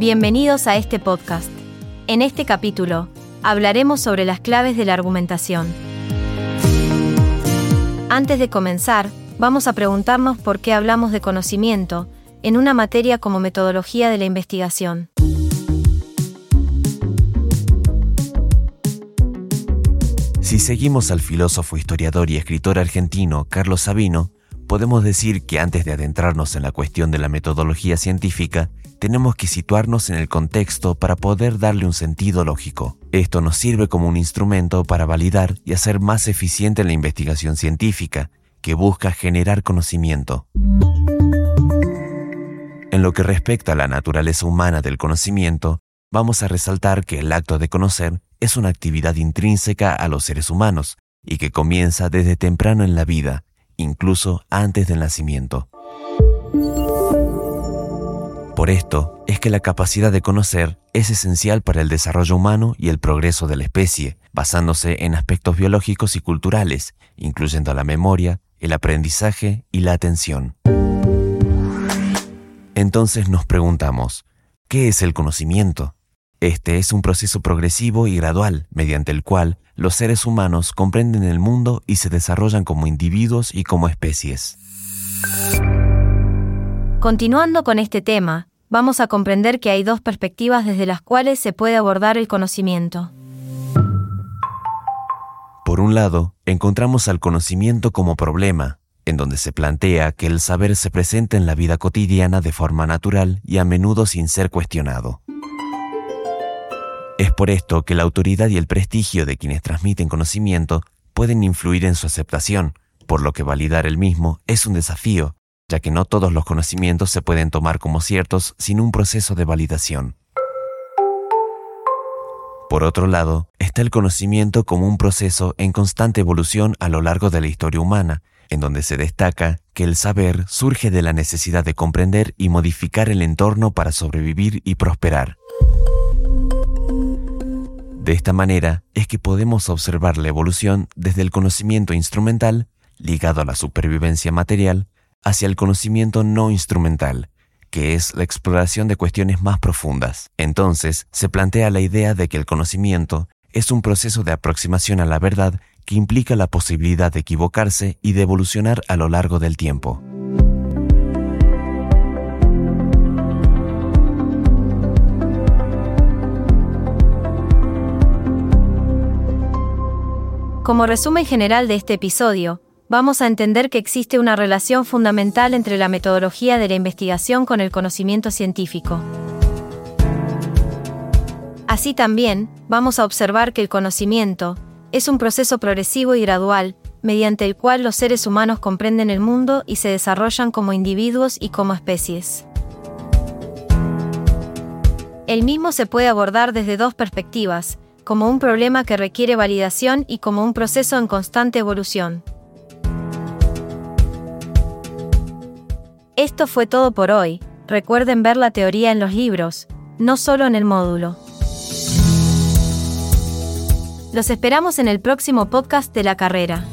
Bienvenidos a este podcast. En este capítulo, hablaremos sobre las claves de la argumentación. Antes de comenzar, vamos a preguntarnos por qué hablamos de conocimiento, en una materia como metodología de la investigación. Si seguimos al filósofo, historiador y escritor argentino Carlos Sabino, podemos decir que antes de adentrarnos en la cuestión de la metodología científica, tenemos que situarnos en el contexto para poder darle un sentido lógico. Esto nos sirve como un instrumento para validar y hacer más eficiente la investigación científica, que busca generar conocimiento. En lo que respecta a la naturaleza humana del conocimiento, vamos a resaltar que el acto de conocer es una actividad intrínseca a los seres humanos y que comienza desde temprano en la vida, incluso antes del nacimiento. Por esto es que la capacidad de conocer es esencial para el desarrollo humano y el progreso de la especie, basándose en aspectos biológicos y culturales, incluyendo la memoria, el aprendizaje y la atención. Entonces nos preguntamos, ¿qué es el conocimiento? Este es un proceso progresivo y gradual mediante el cual los seres humanos comprenden el mundo y se desarrollan como individuos y como especies. Continuando con este tema, vamos a comprender que hay dos perspectivas desde las cuales se puede abordar el conocimiento. Por un lado, encontramos al conocimiento como problema, en donde se plantea que el saber se presenta en la vida cotidiana de forma natural y a menudo sin ser cuestionado. Es por esto que la autoridad y el prestigio de quienes transmiten conocimiento pueden influir en su aceptación, por lo que validar el mismo es un desafío, ya que no todos los conocimientos se pueden tomar como ciertos sin un proceso de validación. Por otro lado, está el conocimiento como un proceso en constante evolución a lo largo de la historia humana, en donde se destaca que el saber surge de la necesidad de comprender y modificar el entorno para sobrevivir y prosperar. De esta manera es que podemos observar la evolución desde el conocimiento instrumental, ligado a la supervivencia material, hacia el conocimiento no instrumental, que es la exploración de cuestiones más profundas. Entonces, se plantea la idea de que el conocimiento es un proceso de aproximación a la verdad que implica la posibilidad de equivocarse y de evolucionar a lo largo del tiempo. Como resumen general de este episodio, vamos a entender que existe una relación fundamental entre la metodología de la investigación con el conocimiento científico. Así también, vamos a observar que el conocimiento es un proceso progresivo y gradual, mediante el cual los seres humanos comprenden el mundo y se desarrollan como individuos y como especies. El mismo se puede abordar desde dos perspectivas, como un problema que requiere validación y como un proceso en constante evolución. Esto fue todo por hoy. Recuerden ver la teoría en los libros, no solo en el módulo. Los esperamos en el próximo podcast de la carrera.